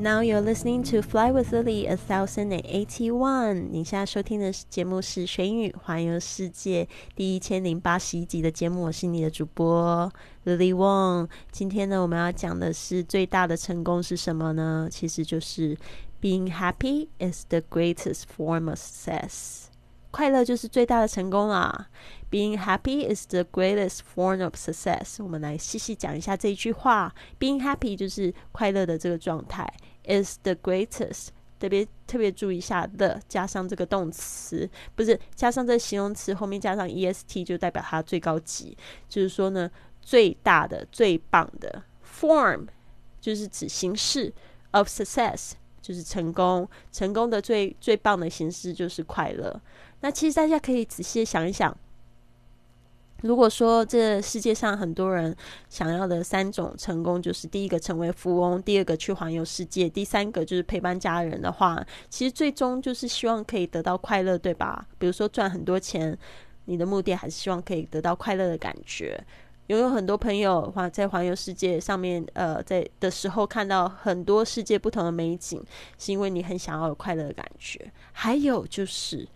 Now you're listening to Fly with Lily a thousand and eighty one。你现在收听的节目是《学英语环游世界》第一千零八十一集的节目，我是你的主播 Lily Wong。今天呢，我们要讲的是最大的成功是什么呢？其实就是 Being happy is the greatest form of success。快乐就是最大的成功啦。Being happy is the greatest form of success。我们来细细讲一下这句话。Being happy 就是快乐的这个状态。Is the greatest，特别特别注意一下，the，加上这个动词，不是加上这形容词后面加上 est 就代表它最高级，就是说呢，最大的、最棒的 form 就是指形式 of success 就是成功，成功的最最棒的形式就是快乐。那其实大家可以仔细想一想。如果说这世界上很多人想要的三种成功，就是第一个成为富翁，第二个去环游世界，第三个就是陪伴家人的话，其实最终就是希望可以得到快乐，对吧？比如说赚很多钱，你的目的还是希望可以得到快乐的感觉。拥有很多朋友话，在环游世界上面，呃，在的时候看到很多世界不同的美景，是因为你很想要有快乐的感觉。还有就是。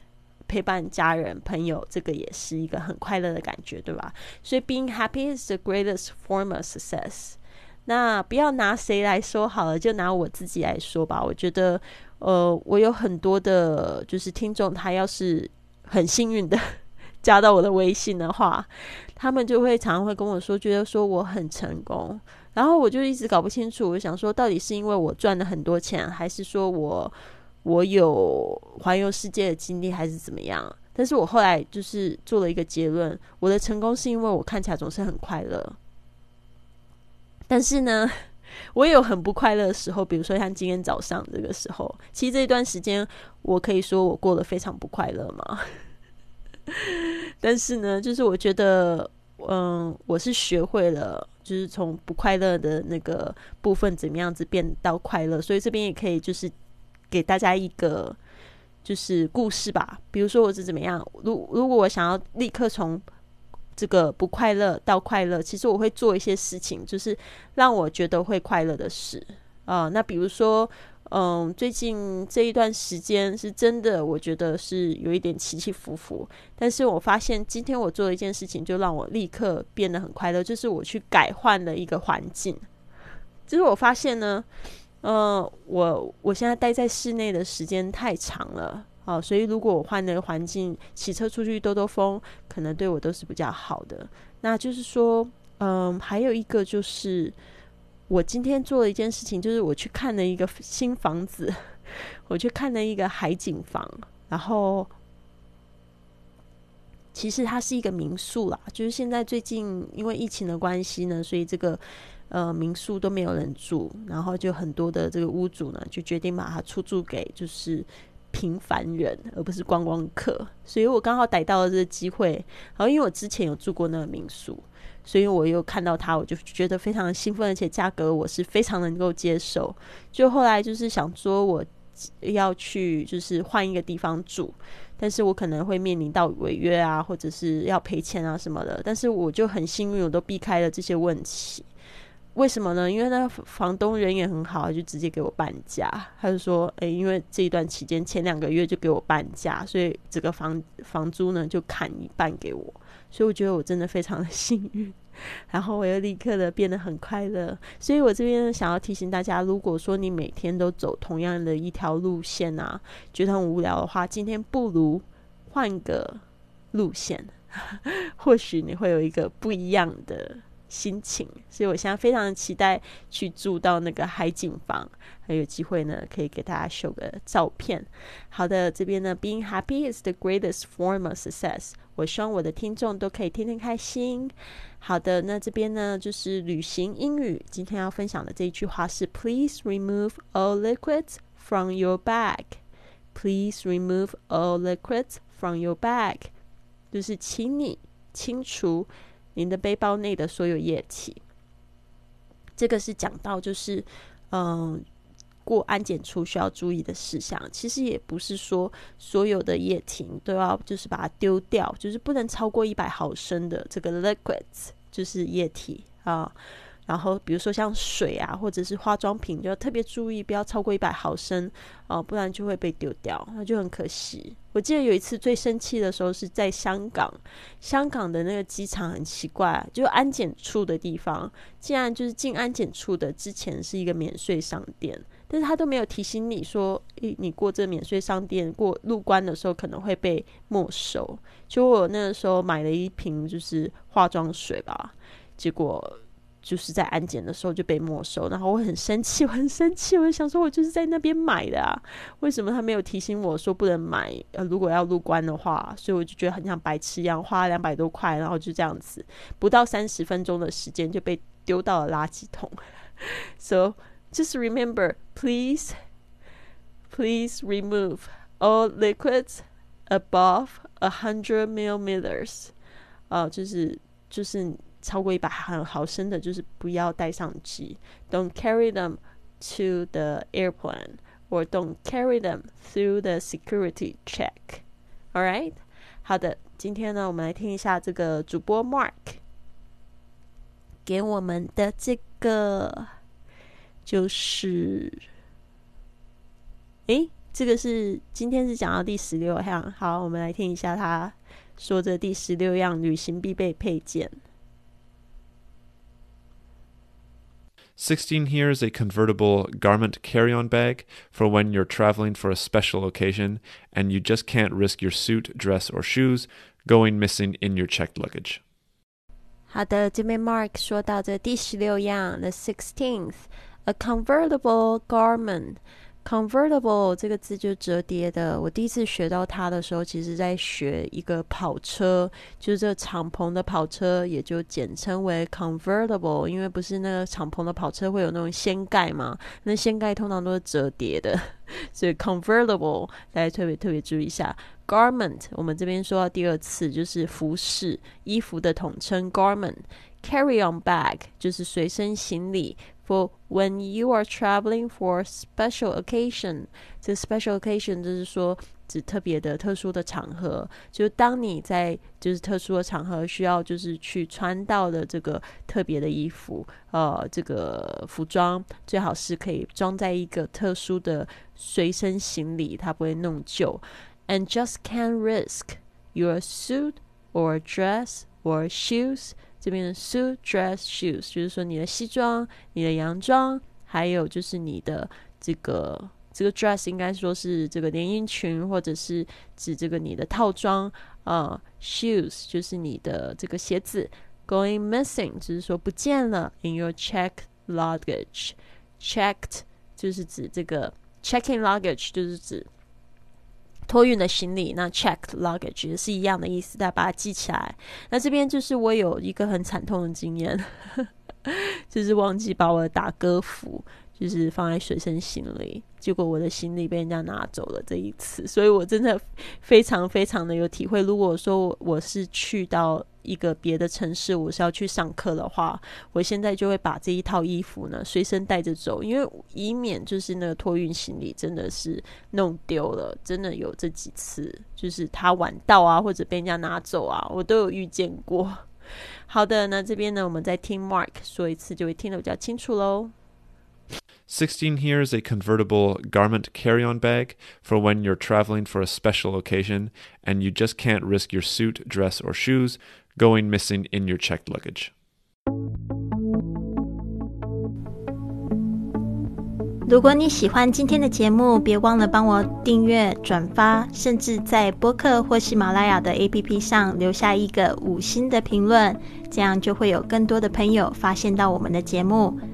陪伴家人、朋友，这个也是一个很快乐的感觉，对吧？所以，being happy is the greatest form of success。那不要拿谁来说好了，就拿我自己来说吧。我觉得，呃，我有很多的，就是听众，他要是很幸运的加到我的微信的话，他们就会常常会跟我说，觉得说我很成功。然后我就一直搞不清楚，我想说，到底是因为我赚了很多钱，还是说我？我有环游世界的经历还是怎么样？但是我后来就是做了一个结论：我的成功是因为我看起来总是很快乐。但是呢，我也有很不快乐的时候，比如说像今天早上这个时候，其实这一段时间我可以说我过得非常不快乐嘛。但是呢，就是我觉得，嗯，我是学会了，就是从不快乐的那个部分怎么样子变到快乐，所以这边也可以就是。给大家一个就是故事吧，比如说我是怎么样，如如果我想要立刻从这个不快乐到快乐，其实我会做一些事情，就是让我觉得会快乐的事啊。那比如说，嗯，最近这一段时间是真的，我觉得是有一点起起伏伏，但是我发现今天我做了一件事情，就让我立刻变得很快乐，就是我去改换了一个环境，就是我发现呢。呃，我我现在待在室内的时间太长了，好，所以如果我换那个环境，骑车出去兜兜风，可能对我都是比较好的。那就是说，嗯，还有一个就是，我今天做了一件事情，就是我去看了一个新房子，我去看了一个海景房，然后其实它是一个民宿啦，就是现在最近因为疫情的关系呢，所以这个。呃，民宿都没有人住，然后就很多的这个屋主呢，就决定把它出租给就是平凡人，而不是观光客。所以我刚好逮到了这个机会，然后因为我之前有住过那个民宿，所以我又看到它，我就觉得非常的兴奋，而且价格我是非常能够接受。就后来就是想说，我要去就是换一个地方住，但是我可能会面临到违约啊，或者是要赔钱啊什么的。但是我就很幸运，我都避开了这些问题。为什么呢？因为那房东人也很好，就直接给我半价。他就说：“诶，因为这一段期间前两个月就给我半价，所以这个房房租呢就砍一半给我。”所以我觉得我真的非常的幸运。然后我又立刻的变得很快乐。所以我这边想要提醒大家，如果说你每天都走同样的一条路线啊，觉得很无聊的话，今天不如换个路线，或许你会有一个不一样的。心情，所以我现在非常期待去住到那个海景房，还有机会呢，可以给大家秀个照片。好的，这边呢，Being happy is the greatest form of success。我希望我的听众都可以天天开心。好的，那这边呢就是旅行英语，今天要分享的这一句话是：Please remove all liquids from your bag. Please remove all liquids from your bag. 就是请你清除您的背包内的所有液体。这个是讲到就是嗯。过安检处需要注意的事项，其实也不是说所有的液体都要就是把它丢掉，就是不能超过一百毫升的这个 liquids，就是液体啊。然后比如说像水啊，或者是化妆品，就要特别注意，不要超过一百毫升哦，不然就会被丢掉，那就很可惜。我记得有一次最生气的时候是在香港，香港的那个机场很奇怪，就安检处的地方，竟然就是进安检处的之前是一个免税商店，但是他都没有提醒你说，诶，你过这免税商店过入关的时候可能会被没收。就我那个时候买了一瓶就是化妆水吧，结果。就是在安检的时候就被没收，然后我很生气，我很生气，我就想说，我就是在那边买的啊，为什么他没有提醒我说不能买？呃，如果要入关的话，所以我就觉得很像白痴一样，花了两百多块，然后就这样子，不到三十分钟的时间就被丢到了垃圾桶。So just remember, please, please remove all liquids above a hundred millimeters. 呃，就是就是。超过一百毫毫升的，就是不要带上机。Don't carry them to the airplane, or don't carry them through the security check. All right，好的，今天呢，我们来听一下这个主播 Mark 给我们的这个，就是，诶，这个是今天是讲到第十六项。好，我们来听一下他说的第十六样旅行必备配件。16 here is a convertible garment carry on bag for when you're traveling for a special occasion and you just can't risk your suit, dress, or shoes going missing in your checked luggage. 好的，这边 Mark 说到这第十六样，the sixteenth, a convertible garment Convertible 这个字就折叠的。我第一次学到它的时候，其实在学一个跑车，就是这敞篷的跑车，也就简称为 convertible。因为不是那个敞篷的跑车会有那种掀盖嘛，那掀盖通常都是折叠的，所以 convertible 大家特别特别注意一下。Garment 我们这边说到第二次，就是服饰、衣服的统称 garment。Carry on bag 就是随身行李。For when you are traveling for special occasion，这 special occasion 就是说指特别的、特殊的场合。就当你在就是特殊的场合需要就是去穿到的这个特别的衣服，呃，这个服装最好是可以装在一个特殊的随身行李，它不会弄旧。And just can't risk your suit or dress or shoes 这边的 suit dress shoes 就是说你的西装、你的洋装，还有就是你的这个这个 dress 应该说是这个连衣裙，或者是指这个你的套装啊。shoes 就是你的这个鞋子。going missing 就是说不见了。in your check luggage，checked 就是指这个 checking luggage 就是指。托运的行李，那 checked luggage 是一样的意思，大家把它记起来。那这边就是我有一个很惨痛的经验，就是忘记把我的打歌服就是放在随身行李，结果我的行李被人家拿走了这一次，所以我真的非常非常的有体会。如果说我是去到一个别的城市，我是要去上课的话，我现在就会把这一套衣服呢随身带着走，因为以免就是那个托运行李真的是弄丢了，真的有这几次，就是他晚到啊，或者被人家拿走啊，我都有遇见过。好的，那这边呢，我们再听 Mark 说一次，就会听得比较清楚喽。16 here is a convertible garment carry on bag for when you're traveling for a special occasion and you just can't risk your suit, dress, or shoes going missing in your checked luggage. If you